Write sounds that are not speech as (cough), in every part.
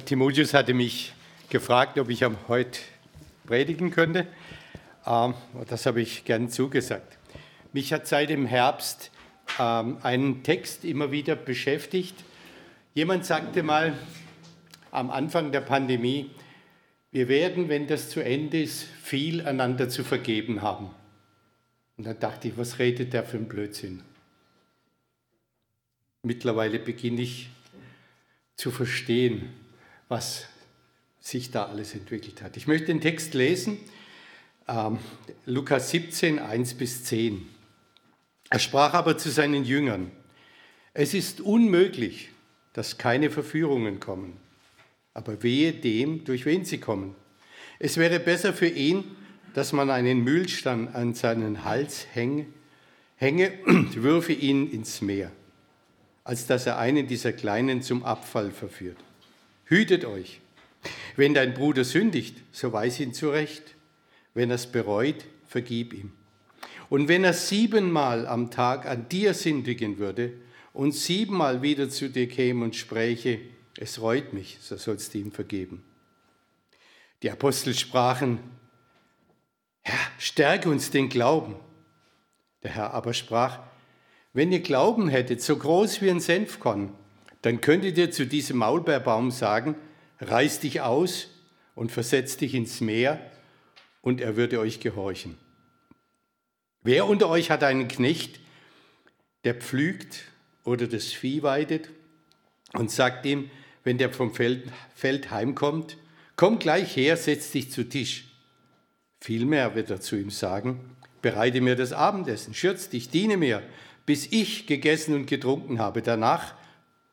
Timotheus hatte mich gefragt, ob ich am heute predigen könnte. Ähm, das habe ich gern zugesagt. Mich hat seit dem Herbst ähm, ein Text immer wieder beschäftigt. Jemand sagte mal am Anfang der Pandemie, wir werden, wenn das zu Ende ist, viel einander zu vergeben haben. Und dann dachte ich, was redet der für einen Blödsinn? Mittlerweile beginne ich zu verstehen, was sich da alles entwickelt hat. Ich möchte den Text lesen, ähm, Lukas 17, 1 bis 10. Er sprach aber zu seinen Jüngern, es ist unmöglich, dass keine Verführungen kommen, aber wehe dem, durch wen sie kommen. Es wäre besser für ihn, dass man einen Mühlstein an seinen Hals hänge, hänge und (clears throat) würfe ihn ins Meer, als dass er einen dieser Kleinen zum Abfall verführt. Hütet euch. Wenn dein Bruder sündigt, so weis ihn zurecht. Wenn er es bereut, vergib ihm. Und wenn er siebenmal am Tag an dir sündigen würde und siebenmal wieder zu dir käme und spräche, es reut mich, so sollst du ihm vergeben. Die Apostel sprachen, Herr, stärke uns den Glauben. Der Herr aber sprach, wenn ihr Glauben hättet, so groß wie ein Senfkorn, dann könntet ihr zu diesem Maulbeerbaum sagen, reiß dich aus und versetz dich ins Meer, und er würde euch gehorchen. Wer unter euch hat einen Knecht, der pflügt oder das Vieh weidet und sagt ihm, wenn der vom Feld, Feld heimkommt, komm gleich her, setz dich zu Tisch. Vielmehr wird er zu ihm sagen, bereite mir das Abendessen, schürz dich, diene mir, bis ich gegessen und getrunken habe. Danach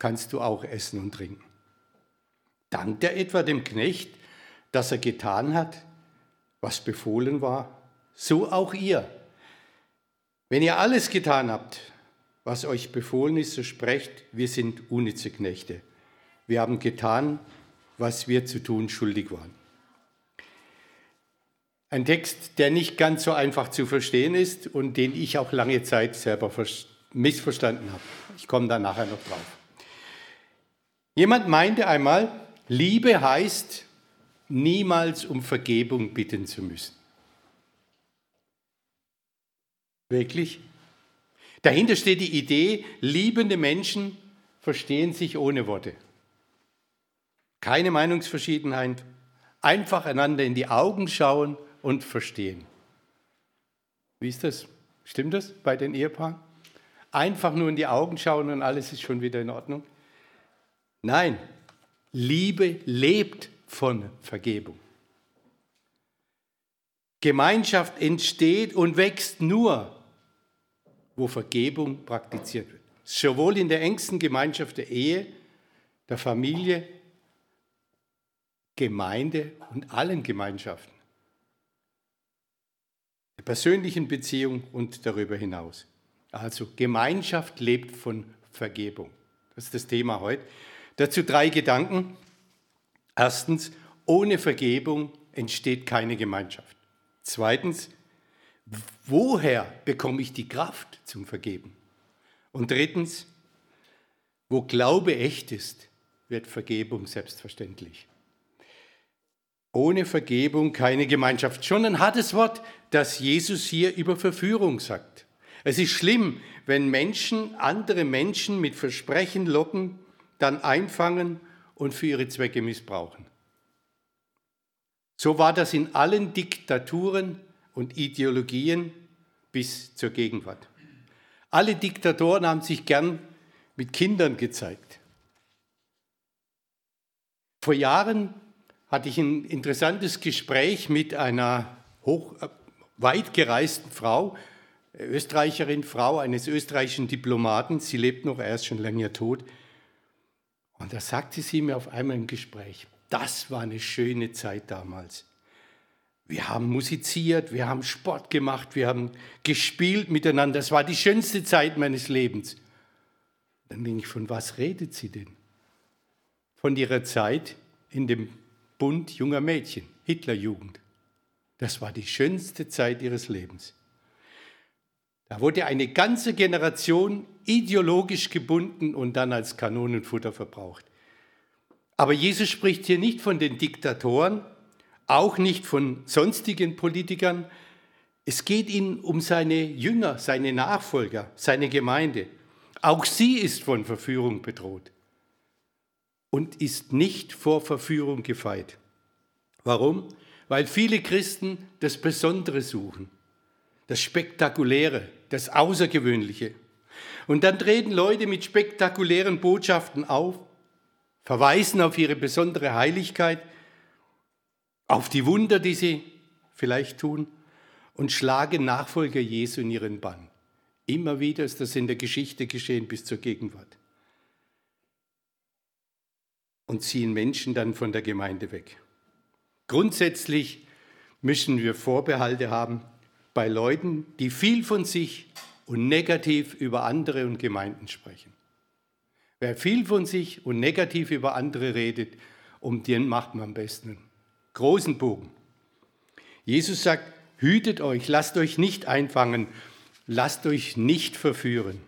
kannst du auch essen und trinken. Dankt er etwa dem Knecht, dass er getan hat, was befohlen war? So auch ihr. Wenn ihr alles getan habt, was euch befohlen ist, so sprecht, wir sind unnütze Knechte. Wir haben getan, was wir zu tun schuldig waren. Ein Text, der nicht ganz so einfach zu verstehen ist und den ich auch lange Zeit selber missverstanden habe. Ich komme da nachher noch drauf. Jemand meinte einmal, Liebe heißt, niemals um Vergebung bitten zu müssen. Wirklich? Dahinter steht die Idee, liebende Menschen verstehen sich ohne Worte. Keine Meinungsverschiedenheit, einfach einander in die Augen schauen und verstehen. Wie ist das? Stimmt das bei den Ehepaaren? Einfach nur in die Augen schauen und alles ist schon wieder in Ordnung? Nein, Liebe lebt von Vergebung. Gemeinschaft entsteht und wächst nur, wo Vergebung praktiziert wird. Sowohl in der engsten Gemeinschaft der Ehe, der Familie, Gemeinde und allen Gemeinschaften. Der persönlichen Beziehung und darüber hinaus. Also Gemeinschaft lebt von Vergebung. Das ist das Thema heute. Dazu drei Gedanken. Erstens, ohne Vergebung entsteht keine Gemeinschaft. Zweitens, woher bekomme ich die Kraft zum Vergeben? Und drittens, wo Glaube echt ist, wird Vergebung selbstverständlich. Ohne Vergebung keine Gemeinschaft. Schon ein hartes Wort, das Jesus hier über Verführung sagt. Es ist schlimm, wenn Menschen andere Menschen mit Versprechen locken, dann einfangen und für ihre Zwecke missbrauchen. So war das in allen Diktaturen und Ideologien bis zur Gegenwart. Alle Diktatoren haben sich gern mit Kindern gezeigt. Vor Jahren hatte ich ein interessantes Gespräch mit einer hoch, weit gereisten Frau, Österreicherin, Frau eines österreichischen Diplomaten. Sie lebt noch, er ist schon länger tot. Und da sagte sie mir auf einmal im Gespräch, das war eine schöne Zeit damals. Wir haben musiziert, wir haben Sport gemacht, wir haben gespielt miteinander. Das war die schönste Zeit meines Lebens. Dann denke ich, von was redet sie denn? Von ihrer Zeit in dem Bund junger Mädchen, Hitlerjugend. Das war die schönste Zeit ihres Lebens. Da wurde eine ganze Generation ideologisch gebunden und dann als Kanonenfutter verbraucht. Aber Jesus spricht hier nicht von den Diktatoren, auch nicht von sonstigen Politikern. Es geht ihm um seine Jünger, seine Nachfolger, seine Gemeinde. Auch sie ist von Verführung bedroht und ist nicht vor Verführung gefeit. Warum? Weil viele Christen das Besondere suchen, das Spektakuläre, das Außergewöhnliche. Und dann treten Leute mit spektakulären Botschaften auf, verweisen auf ihre besondere Heiligkeit, auf die Wunder, die sie vielleicht tun, und schlagen Nachfolger Jesu in ihren Bann. Immer wieder ist das in der Geschichte geschehen bis zur Gegenwart. Und ziehen Menschen dann von der Gemeinde weg. Grundsätzlich müssen wir Vorbehalte haben bei Leuten, die viel von sich und negativ über andere und Gemeinden sprechen. Wer viel von sich und negativ über andere redet, um den macht man am besten einen großen Bogen. Jesus sagt, hütet euch, lasst euch nicht einfangen lasst euch nicht verführen.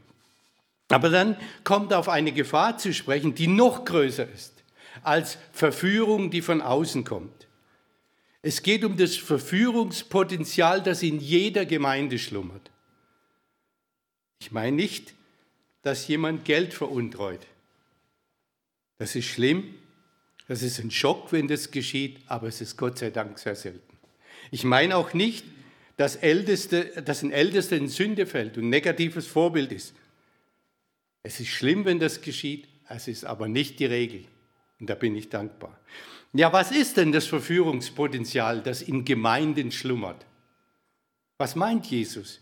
Aber dann kommt auf eine Gefahr zu sprechen, die noch größer ist als Verführung, die von außen kommt. Es geht um das Verführungspotenzial, das in jeder Gemeinde schlummert. Ich meine nicht, dass jemand Geld veruntreut. Das ist schlimm, das ist ein Schock, wenn das geschieht, aber es ist Gott sei Dank sehr selten. Ich meine auch nicht, dass, Älteste, dass ein Ältester in Sünde fällt und ein negatives Vorbild ist. Es ist schlimm, wenn das geschieht, es ist aber nicht die Regel. Und da bin ich dankbar. Ja, was ist denn das Verführungspotenzial, das in Gemeinden schlummert? Was meint Jesus?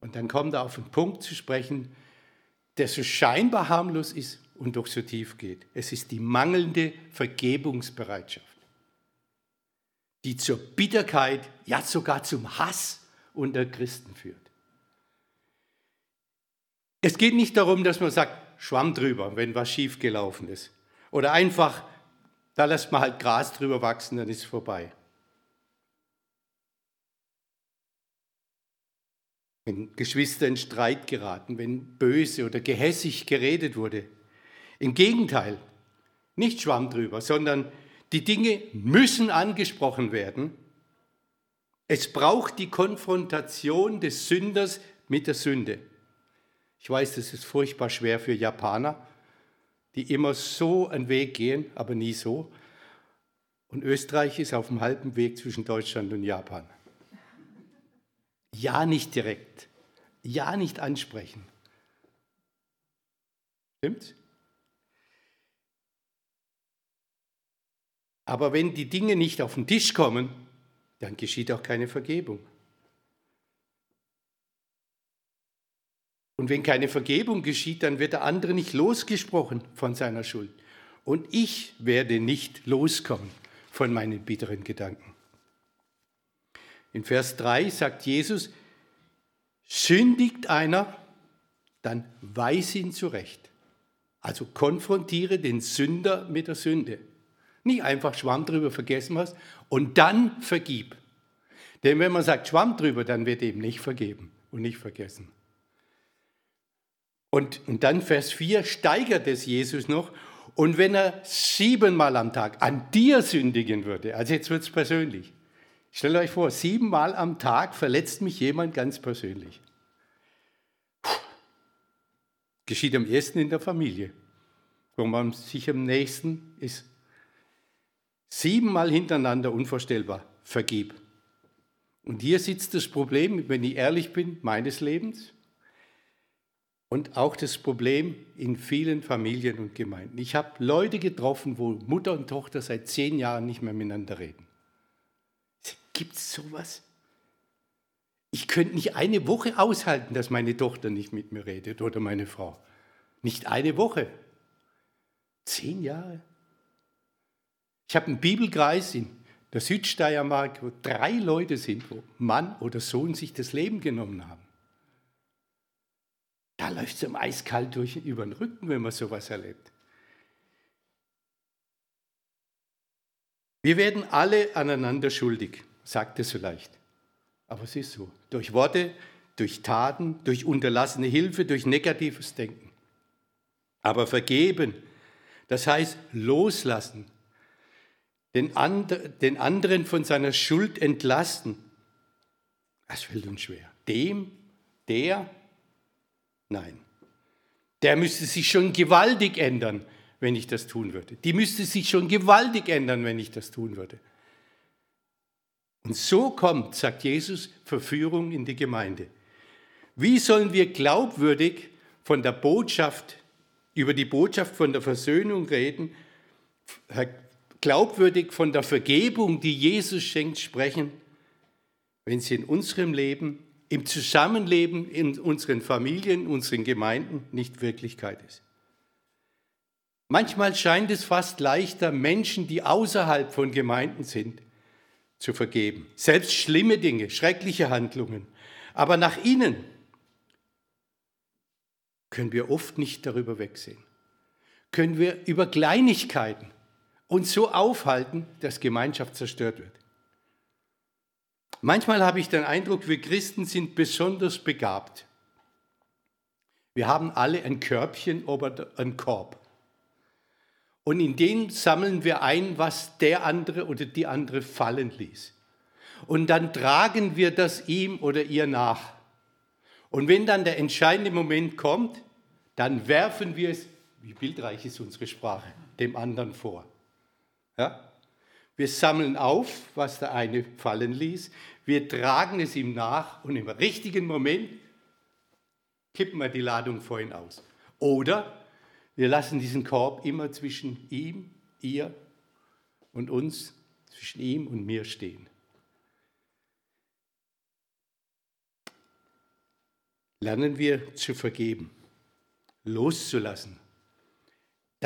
Und dann kommt er auf einen Punkt zu sprechen, der so scheinbar harmlos ist und doch so tief geht. Es ist die mangelnde Vergebungsbereitschaft die zur Bitterkeit, ja sogar zum Hass unter Christen führt. Es geht nicht darum, dass man sagt, Schwamm drüber, wenn was schief gelaufen ist. Oder einfach, da lässt man halt Gras drüber wachsen, dann ist es vorbei. Wenn Geschwister in Streit geraten, wenn böse oder gehässig geredet wurde. Im Gegenteil, nicht Schwamm drüber, sondern die Dinge müssen angesprochen werden. Es braucht die Konfrontation des Sünders mit der Sünde. Ich weiß, das ist furchtbar schwer für Japaner, die immer so einen Weg gehen, aber nie so. Und Österreich ist auf dem halben Weg zwischen Deutschland und Japan. Ja, nicht direkt. Ja, nicht ansprechen. Stimmt's? Aber wenn die Dinge nicht auf den Tisch kommen, dann geschieht auch keine Vergebung. Und wenn keine Vergebung geschieht, dann wird der andere nicht losgesprochen von seiner Schuld. Und ich werde nicht loskommen von meinen bitteren Gedanken. In Vers 3 sagt Jesus, sündigt einer, dann weis ihn zurecht. Also konfrontiere den Sünder mit der Sünde. Nicht einfach Schwamm drüber vergessen was und dann vergib. Denn wenn man sagt Schwamm drüber, dann wird eben nicht vergeben und nicht vergessen. Und, und dann Vers 4 steigert es Jesus noch. Und wenn er siebenmal am Tag an dir sündigen würde, also jetzt wird es persönlich. Stellt euch vor, siebenmal am Tag verletzt mich jemand ganz persönlich. Puh. Geschieht am ersten in der Familie, wo man sich am nächsten ist. Siebenmal hintereinander unvorstellbar. Vergib. Und hier sitzt das Problem, wenn ich ehrlich bin, meines Lebens und auch das Problem in vielen Familien und Gemeinden. Ich habe Leute getroffen, wo Mutter und Tochter seit zehn Jahren nicht mehr miteinander reden. Gibt es sowas? Ich könnte nicht eine Woche aushalten, dass meine Tochter nicht mit mir redet oder meine Frau. Nicht eine Woche. Zehn Jahre. Ich habe einen Bibelkreis in der Südsteiermark, wo drei Leute sind, wo Mann oder Sohn sich das Leben genommen haben. Da läuft es im eiskalt durch über den Rücken, wenn man sowas erlebt. Wir werden alle aneinander schuldig, sagt es so leicht. Aber es ist so. Durch Worte, durch Taten, durch unterlassene Hilfe, durch negatives Denken. Aber vergeben Das heißt loslassen, den, and, den anderen von seiner Schuld entlasten. Das fällt uns schwer. Dem, der, nein. Der müsste sich schon gewaltig ändern, wenn ich das tun würde. Die müsste sich schon gewaltig ändern, wenn ich das tun würde. Und so kommt, sagt Jesus, Verführung in die Gemeinde. Wie sollen wir glaubwürdig von der Botschaft, über die Botschaft von der Versöhnung reden, glaubwürdig von der Vergebung, die Jesus schenkt, sprechen, wenn sie in unserem Leben, im Zusammenleben, in unseren Familien, unseren Gemeinden nicht Wirklichkeit ist? Manchmal scheint es fast leichter, Menschen, die außerhalb von Gemeinden sind, zu vergeben. Selbst schlimme Dinge, schreckliche Handlungen. Aber nach innen können wir oft nicht darüber wegsehen. Können wir über Kleinigkeiten uns so aufhalten, dass Gemeinschaft zerstört wird. Manchmal habe ich den Eindruck, wir Christen sind besonders begabt. Wir haben alle ein Körbchen oder einen Korb. Und in den sammeln wir ein, was der andere oder die andere fallen ließ. Und dann tragen wir das ihm oder ihr nach. Und wenn dann der entscheidende Moment kommt, dann werfen wir es, wie bildreich ist unsere Sprache, dem anderen vor. Ja? Wir sammeln auf, was der eine fallen ließ, wir tragen es ihm nach und im richtigen Moment kippen wir die Ladung vor ihn aus. Oder wir lassen diesen Korb immer zwischen ihm, ihr und uns, zwischen ihm und mir stehen. Lernen wir zu vergeben, loszulassen,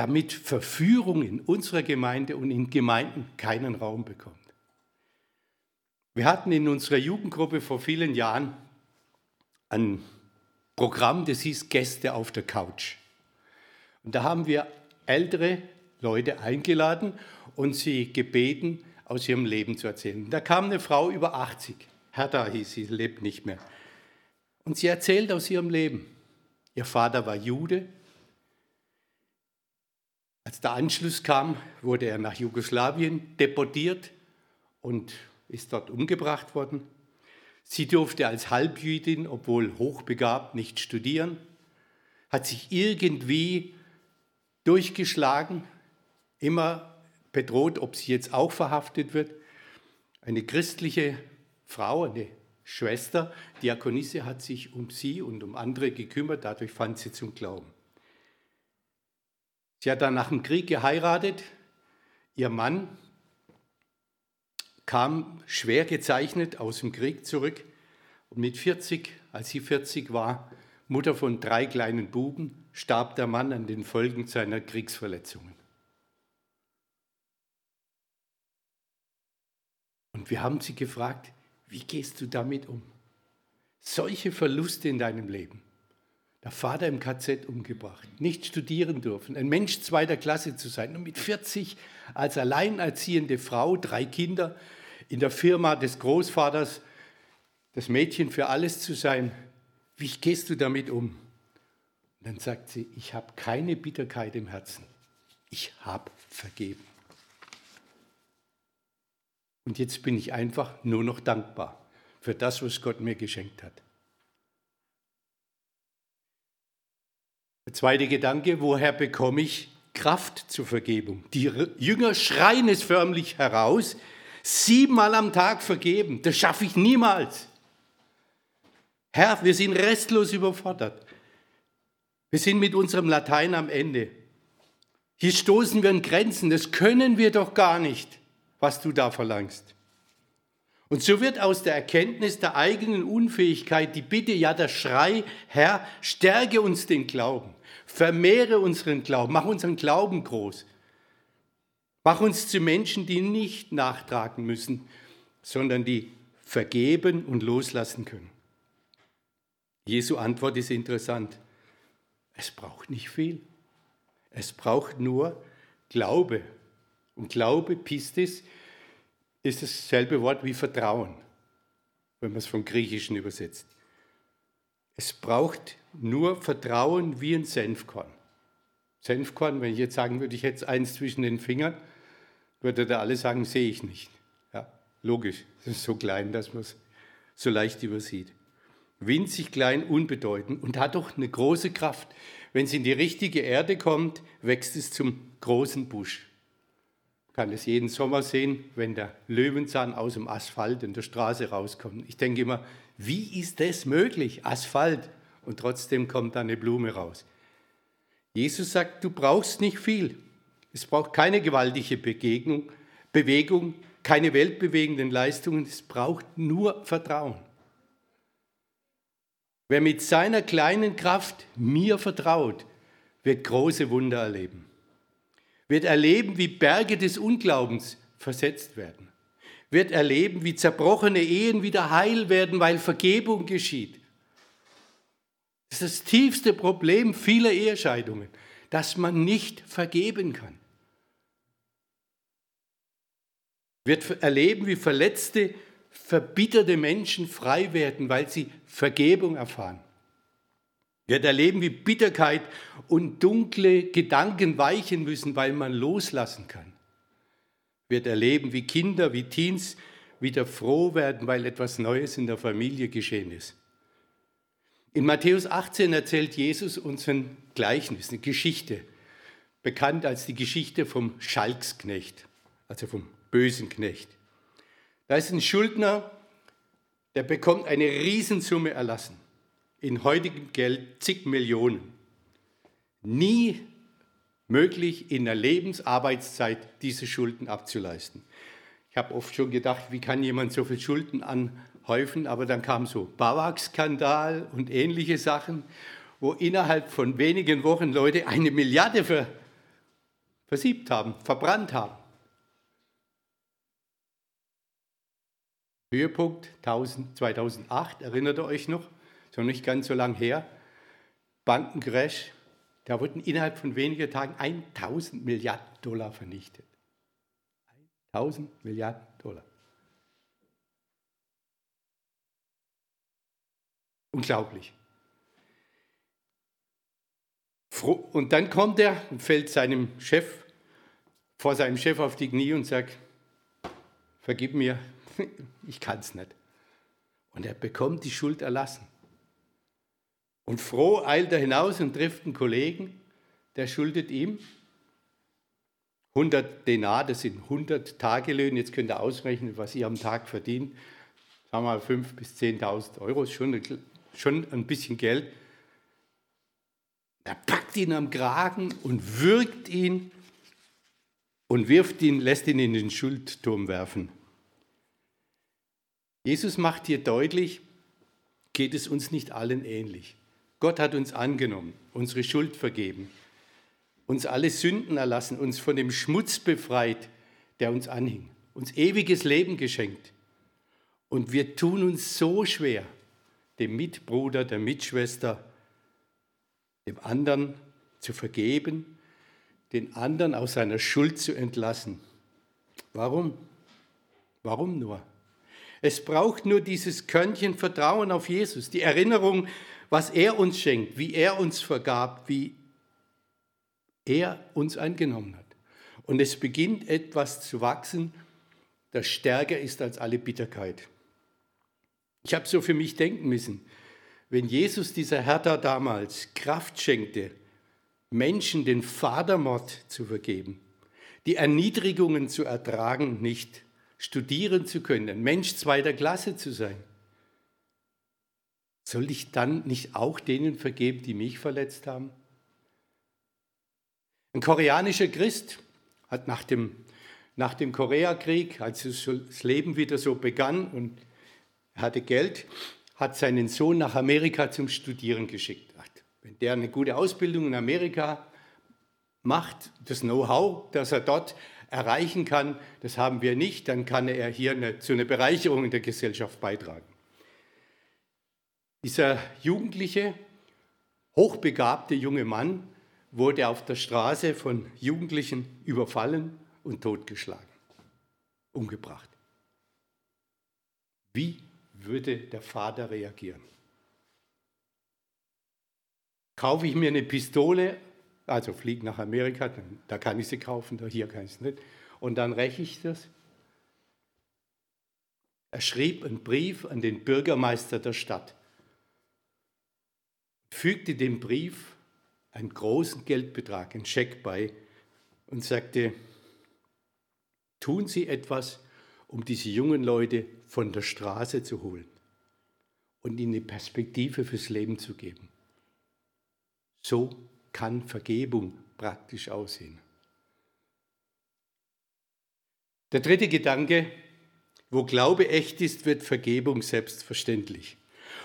damit Verführung in unserer Gemeinde und in Gemeinden keinen Raum bekommt. Wir hatten in unserer Jugendgruppe vor vielen Jahren ein Programm, das hieß Gäste auf der Couch. Und da haben wir ältere Leute eingeladen und sie gebeten, aus ihrem Leben zu erzählen. Da kam eine Frau über 80, Hertha hieß sie, lebt nicht mehr. Und sie erzählt aus ihrem Leben. Ihr Vater war Jude. Als der Anschluss kam, wurde er nach Jugoslawien deportiert und ist dort umgebracht worden. Sie durfte als Halbjüdin, obwohl hochbegabt, nicht studieren, hat sich irgendwie durchgeschlagen, immer bedroht, ob sie jetzt auch verhaftet wird. Eine christliche Frau, eine Schwester, Diakonisse, hat sich um sie und um andere gekümmert, dadurch fand sie zum Glauben. Sie hat dann nach dem Krieg geheiratet. Ihr Mann kam schwer gezeichnet aus dem Krieg zurück und mit 40, als sie 40 war, Mutter von drei kleinen Buben, starb der Mann an den Folgen seiner Kriegsverletzungen. Und wir haben sie gefragt, wie gehst du damit um? Solche Verluste in deinem Leben. Der Vater im KZ umgebracht, nicht studieren dürfen, ein Mensch zweiter Klasse zu sein und mit 40 als alleinerziehende Frau, drei Kinder, in der Firma des Großvaters das Mädchen für alles zu sein. Wie gehst du damit um? Und dann sagt sie, ich habe keine Bitterkeit im Herzen. Ich habe vergeben. Und jetzt bin ich einfach nur noch dankbar für das, was Gott mir geschenkt hat. Der zweite Gedanke, woher bekomme ich Kraft zur Vergebung? Die Jünger schreien es förmlich heraus, siebenmal am Tag vergeben, das schaffe ich niemals. Herr, wir sind restlos überfordert. Wir sind mit unserem Latein am Ende. Hier stoßen wir an Grenzen. Das können wir doch gar nicht, was du da verlangst. Und so wird aus der Erkenntnis der eigenen Unfähigkeit die Bitte, ja der Schrei, Herr, stärke uns den Glauben, vermehre unseren Glauben, mach unseren Glauben groß. Mach uns zu Menschen, die nicht nachtragen müssen, sondern die vergeben und loslassen können. Jesu Antwort ist interessant. Es braucht nicht viel. Es braucht nur Glaube. Und Glaube, Pistis, ist dasselbe Wort wie Vertrauen, wenn man es vom Griechischen übersetzt. Es braucht nur Vertrauen wie ein Senfkorn. Senfkorn, wenn ich jetzt sagen würde, ich hätte eins zwischen den Fingern, würde da alle sagen, sehe ich nicht. Ja, logisch, es ist so klein, dass man es so leicht übersieht. Winzig klein, unbedeutend und hat doch eine große Kraft. Wenn es in die richtige Erde kommt, wächst es zum großen Busch. Man kann es jeden Sommer sehen, wenn der Löwenzahn aus dem Asphalt in der Straße rauskommt. Ich denke immer, wie ist das möglich? Asphalt. Und trotzdem kommt da eine Blume raus. Jesus sagt, du brauchst nicht viel. Es braucht keine gewaltige Begegnung, Bewegung, keine weltbewegenden Leistungen. Es braucht nur Vertrauen. Wer mit seiner kleinen Kraft mir vertraut, wird große Wunder erleben. Wird erleben, wie Berge des Unglaubens versetzt werden. Wird erleben, wie zerbrochene Ehen wieder heil werden, weil Vergebung geschieht. Das ist das tiefste Problem vieler Ehescheidungen, dass man nicht vergeben kann. Wird erleben, wie verletzte, verbitterte Menschen frei werden, weil sie Vergebung erfahren. Wird erleben, wie Bitterkeit und dunkle Gedanken weichen müssen, weil man loslassen kann. Wird erleben, wie Kinder, wie Teens wieder froh werden, weil etwas Neues in der Familie geschehen ist. In Matthäus 18 erzählt Jesus uns ein Gleichnis, eine Geschichte, bekannt als die Geschichte vom Schalksknecht, also vom bösen Knecht. Da ist ein Schuldner, der bekommt eine Riesensumme erlassen, in heutigem Geld zig Millionen. Nie möglich, in der Lebensarbeitszeit diese Schulden abzuleisten. Ich habe oft schon gedacht, wie kann jemand so viel Schulden an, häufen, aber dann kam so Bawak-Skandal und ähnliche Sachen, wo innerhalb von wenigen Wochen Leute eine Milliarde ver, versiebt haben, verbrannt haben. Höhepunkt 2008, erinnert ihr euch noch? So nicht ganz so lang her. Bankencrash, da wurden innerhalb von wenigen Tagen 1000 Milliarden Dollar vernichtet. 1000 Milliarden Dollar. Unglaublich. Und dann kommt er und fällt seinem Chef, vor seinem Chef auf die Knie und sagt, vergib mir, (laughs) ich kann es nicht. Und er bekommt die Schuld erlassen. Und froh eilt er hinaus und trifft einen Kollegen, der schuldet ihm 100 Denar, das sind 100 Tagelöhne. Jetzt könnt ihr ausrechnen, was ihr am Tag verdient. Sagen wir mal 5.000 bis 10.000 Euro, schon schon ein bisschen Geld. Er packt ihn am Kragen und würgt ihn und wirft ihn, lässt ihn in den Schuldturm werfen. Jesus macht hier deutlich, geht es uns nicht allen ähnlich. Gott hat uns angenommen, unsere Schuld vergeben, uns alle Sünden erlassen, uns von dem Schmutz befreit, der uns anhing, uns ewiges Leben geschenkt. Und wir tun uns so schwer, dem Mitbruder, der Mitschwester, dem anderen zu vergeben, den anderen aus seiner Schuld zu entlassen. Warum? Warum nur? Es braucht nur dieses Körnchen Vertrauen auf Jesus, die Erinnerung, was er uns schenkt, wie er uns vergab, wie er uns angenommen hat. Und es beginnt etwas zu wachsen, das stärker ist als alle Bitterkeit. Ich habe so für mich denken müssen, wenn Jesus dieser Hertha damals Kraft schenkte, Menschen den Vatermord zu vergeben, die Erniedrigungen zu ertragen, nicht studieren zu können, ein Mensch zweiter Klasse zu sein, soll ich dann nicht auch denen vergeben, die mich verletzt haben? Ein koreanischer Christ hat nach dem, nach dem Koreakrieg, als das Leben wieder so begann und er hatte Geld, hat seinen Sohn nach Amerika zum Studieren geschickt. Wenn der eine gute Ausbildung in Amerika macht, das Know-how, das er dort erreichen kann, das haben wir nicht, dann kann er hier eine, zu einer Bereicherung in der Gesellschaft beitragen. Dieser jugendliche, hochbegabte junge Mann wurde auf der Straße von Jugendlichen überfallen und totgeschlagen, umgebracht. Wie würde der Vater reagieren? Kaufe ich mir eine Pistole also fliege nach Amerika, da kann ich sie kaufen, da hier kann ich sie nicht. Und dann räche ich das. Er schrieb einen Brief an den Bürgermeister der Stadt, fügte dem Brief einen großen Geldbetrag, einen Scheck bei und sagte, tun Sie etwas, um diese jungen Leute von der Straße zu holen und ihnen eine Perspektive fürs Leben zu geben. So kann Vergebung praktisch aussehen. Der dritte Gedanke, wo Glaube echt ist, wird Vergebung selbstverständlich.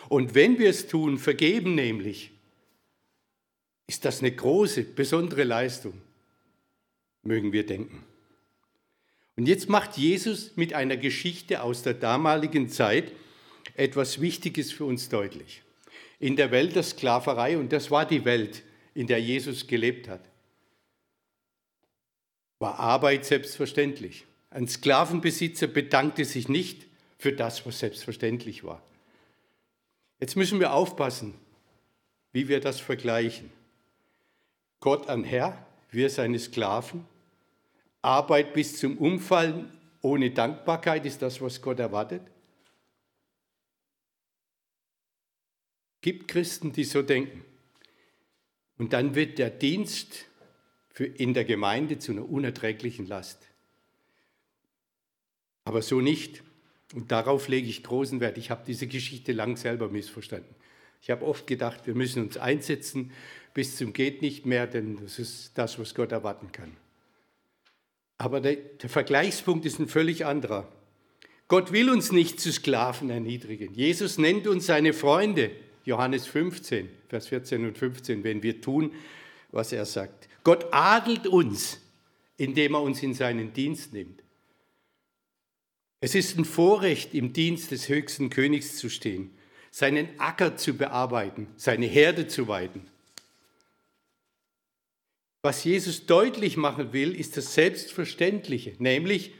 Und wenn wir es tun, vergeben nämlich, ist das eine große, besondere Leistung, mögen wir denken. Und jetzt macht Jesus mit einer Geschichte aus der damaligen Zeit etwas Wichtiges für uns deutlich. In der Welt der Sklaverei, und das war die Welt, in der Jesus gelebt hat, war Arbeit selbstverständlich. Ein Sklavenbesitzer bedankte sich nicht für das, was selbstverständlich war. Jetzt müssen wir aufpassen, wie wir das vergleichen. Gott ein Herr, wir seine Sklaven. Arbeit bis zum Umfallen ohne Dankbarkeit ist das, was Gott erwartet. Gibt Christen, die so denken. Und dann wird der Dienst in der Gemeinde zu einer unerträglichen Last. Aber so nicht. Und darauf lege ich großen Wert. Ich habe diese Geschichte lang selber missverstanden. Ich habe oft gedacht, wir müssen uns einsetzen bis zum geht nicht mehr, denn das ist das, was Gott erwarten kann. Aber der, der Vergleichspunkt ist ein völlig anderer. Gott will uns nicht zu Sklaven erniedrigen. Jesus nennt uns seine Freunde. Johannes 15, Vers 14 und 15, wenn wir tun, was er sagt. Gott adelt uns, indem er uns in seinen Dienst nimmt. Es ist ein Vorrecht, im Dienst des höchsten Königs zu stehen, seinen Acker zu bearbeiten, seine Herde zu weiden. Was Jesus deutlich machen will, ist das Selbstverständliche, nämlich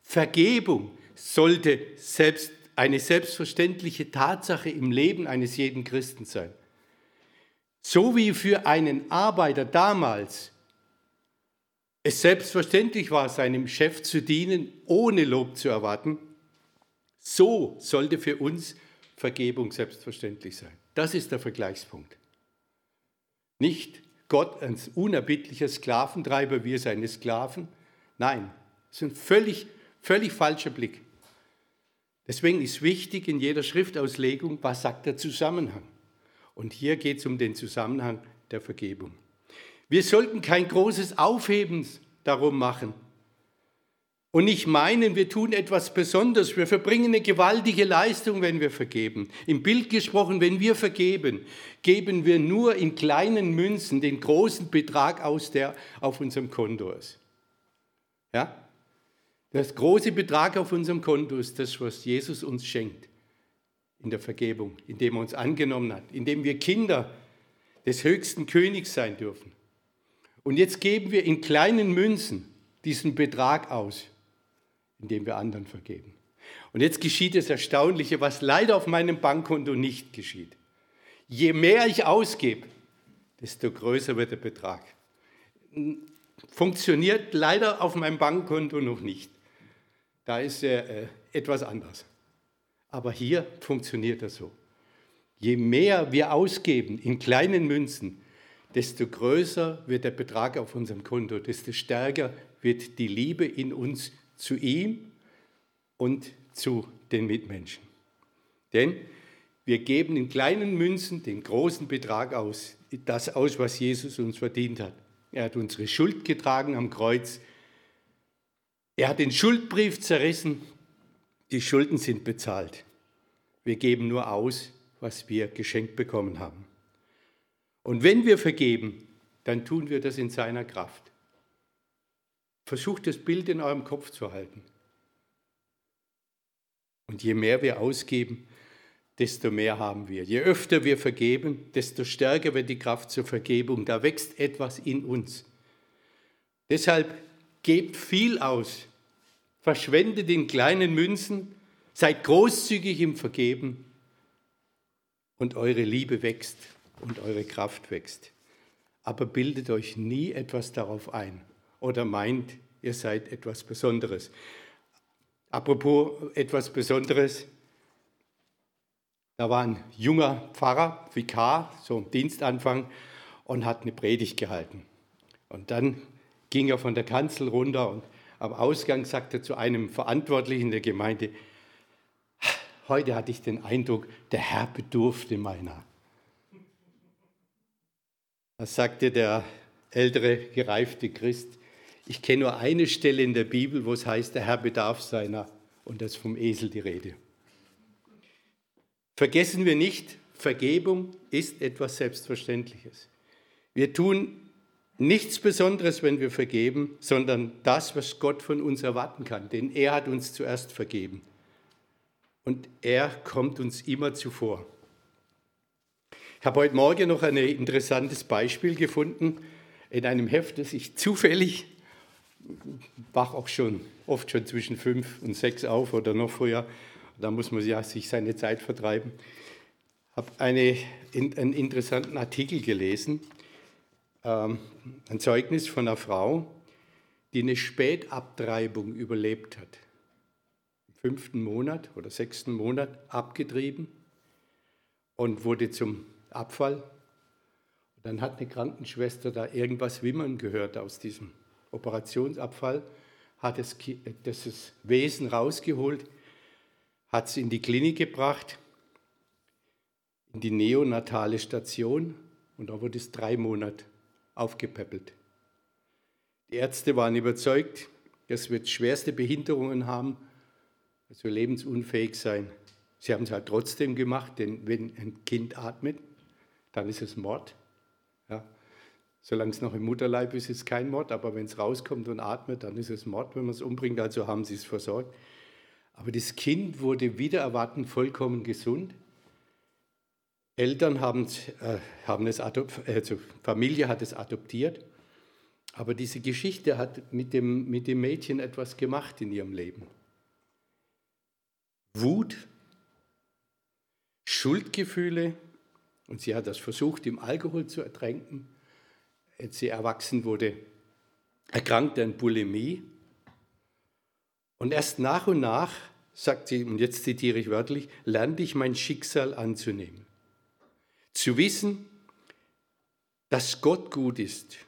Vergebung sollte selbst eine selbstverständliche Tatsache im Leben eines jeden Christen sein. So wie für einen Arbeiter damals es selbstverständlich war, seinem Chef zu dienen, ohne Lob zu erwarten, so sollte für uns Vergebung selbstverständlich sein. Das ist der Vergleichspunkt. Nicht Gott als unerbittlicher Sklaventreiber, wir seine Sklaven. Nein, das ist ein völlig, völlig falscher Blick. Deswegen ist wichtig in jeder Schriftauslegung, was sagt der Zusammenhang. Und hier geht es um den Zusammenhang der Vergebung. Wir sollten kein großes Aufheben darum machen und nicht meinen, wir tun etwas Besonderes. Wir verbringen eine gewaltige Leistung, wenn wir vergeben. Im Bild gesprochen, wenn wir vergeben, geben wir nur in kleinen Münzen den großen Betrag aus, der auf unserem Konto ist. Ja? Das große Betrag auf unserem Konto ist das, was Jesus uns schenkt in der Vergebung, indem er uns angenommen hat, indem wir Kinder des höchsten Königs sein dürfen. Und jetzt geben wir in kleinen Münzen diesen Betrag aus, indem wir anderen vergeben. Und jetzt geschieht das Erstaunliche, was leider auf meinem Bankkonto nicht geschieht. Je mehr ich ausgebe, desto größer wird der Betrag. Funktioniert leider auf meinem Bankkonto noch nicht. Da ist er äh, etwas anders. Aber hier funktioniert das so. Je mehr wir ausgeben in kleinen Münzen, desto größer wird der Betrag auf unserem Konto, desto stärker wird die Liebe in uns zu ihm und zu den Mitmenschen. Denn wir geben in kleinen Münzen den großen Betrag aus, das aus, was Jesus uns verdient hat. Er hat unsere Schuld getragen am Kreuz. Er hat den Schuldbrief zerrissen. Die Schulden sind bezahlt. Wir geben nur aus, was wir geschenkt bekommen haben. Und wenn wir vergeben, dann tun wir das in seiner Kraft. Versucht das Bild in eurem Kopf zu halten. Und je mehr wir ausgeben, desto mehr haben wir. Je öfter wir vergeben, desto stärker wird die Kraft zur Vergebung. Da wächst etwas in uns. Deshalb gebt viel aus, verschwendet in kleinen Münzen, seid großzügig im Vergeben und eure Liebe wächst und eure Kraft wächst. aber bildet euch nie etwas darauf ein oder meint, ihr seid etwas Besonderes. Apropos etwas Besonderes, da war ein junger Pfarrer, Vikar, so am Dienstanfang, und hat eine Predigt gehalten. Und dann ging er von der Kanzel runter und am Ausgang sagte er zu einem Verantwortlichen der Gemeinde, heute hatte ich den Eindruck, der Herr bedurfte meiner. Da sagte der ältere, gereifte Christ, ich kenne nur eine Stelle in der Bibel, wo es heißt, der Herr bedarf seiner, und das vom Esel die Rede. Vergessen wir nicht, Vergebung ist etwas Selbstverständliches. Wir tun nichts Besonderes, wenn wir vergeben, sondern das, was Gott von uns erwarten kann. Denn er hat uns zuerst vergeben. Und er kommt uns immer zuvor. Ich habe heute Morgen noch ein interessantes Beispiel gefunden in einem Heft, das ich zufällig, wach auch schon oft schon zwischen fünf und sechs auf oder noch früher, da muss man ja sich seine Zeit vertreiben, habe eine, einen interessanten Artikel gelesen ein Zeugnis von einer Frau, die eine Spätabtreibung überlebt hat. Im fünften Monat oder sechsten Monat abgetrieben und wurde zum Abfall. Dann hat eine Krankenschwester da irgendwas wimmern gehört aus diesem Operationsabfall, hat das, das Wesen rausgeholt, hat es in die Klinik gebracht, in die neonatale Station und da wurde es drei Monate aufgepäppelt. Die Ärzte waren überzeugt, es wird schwerste Behinderungen haben, also lebensunfähig sein. Sie haben es halt trotzdem gemacht, denn wenn ein Kind atmet, dann ist es Mord. Ja. Solange es noch im Mutterleib ist, ist es kein Mord, aber wenn es rauskommt und atmet, dann ist es Mord, wenn man es umbringt. Also haben sie es versorgt. Aber das Kind wurde wieder erwarten vollkommen gesund. Eltern haben, äh, haben es also Familie hat es adoptiert, aber diese Geschichte hat mit dem, mit dem Mädchen etwas gemacht in ihrem Leben. Wut, Schuldgefühle und sie hat das versucht, im Alkohol zu ertränken. Als sie erwachsen wurde, erkrankte an Bulimie. Und erst nach und nach, sagt sie, und jetzt zitiere ich wörtlich, lernte ich mein Schicksal anzunehmen. Zu wissen, dass Gott gut ist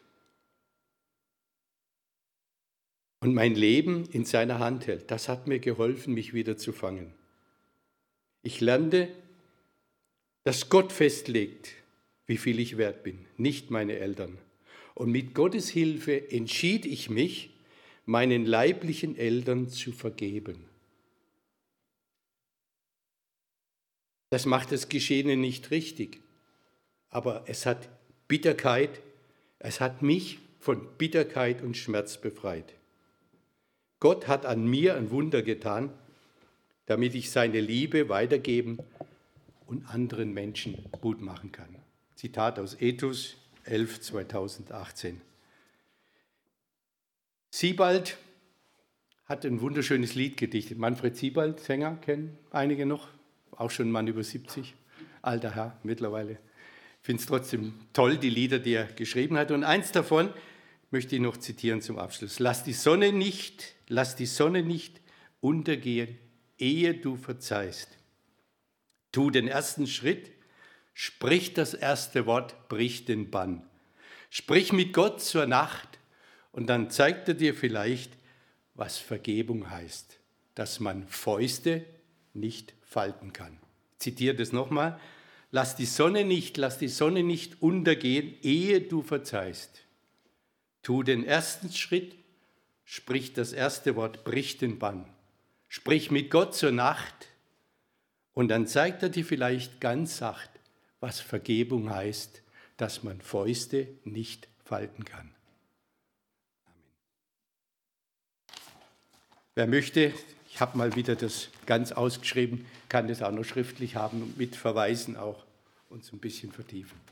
und mein Leben in seiner Hand hält, das hat mir geholfen, mich wieder zu fangen. Ich lernte, dass Gott festlegt, wie viel ich wert bin, nicht meine Eltern. Und mit Gottes Hilfe entschied ich mich, meinen leiblichen Eltern zu vergeben. Das macht das Geschehene nicht richtig aber es hat Bitterkeit, es hat mich von Bitterkeit und Schmerz befreit. Gott hat an mir ein Wunder getan, damit ich seine Liebe weitergeben und anderen Menschen Mut machen kann. Zitat aus Ethos 11, 2018. Siebald hat ein wunderschönes Lied gedichtet. Manfred Siebald, Sänger, kennen einige noch, auch schon ein Mann über 70, alter Herr mittlerweile finde es trotzdem toll, die Lieder, die er geschrieben hat. Und eins davon möchte ich noch zitieren zum Abschluss. Lass die Sonne nicht, lass die Sonne nicht untergehen, ehe du verzeihst. Tu den ersten Schritt, sprich das erste Wort, brich den Bann. Sprich mit Gott zur Nacht und dann zeigt er dir vielleicht, was Vergebung heißt, dass man Fäuste nicht falten kann. Ich zitiere das nochmal. Lass die Sonne nicht, lass die Sonne nicht untergehen, ehe du verzeihst. Tu den ersten Schritt, sprich das erste Wort, brich den Bann. Sprich mit Gott zur Nacht und dann zeigt er dir vielleicht ganz sacht, was Vergebung heißt, dass man Fäuste nicht falten kann. Wer möchte, ich habe mal wieder das ganz ausgeschrieben, kann das auch noch schriftlich haben und mit Verweisen auch uns ein bisschen vertiefen.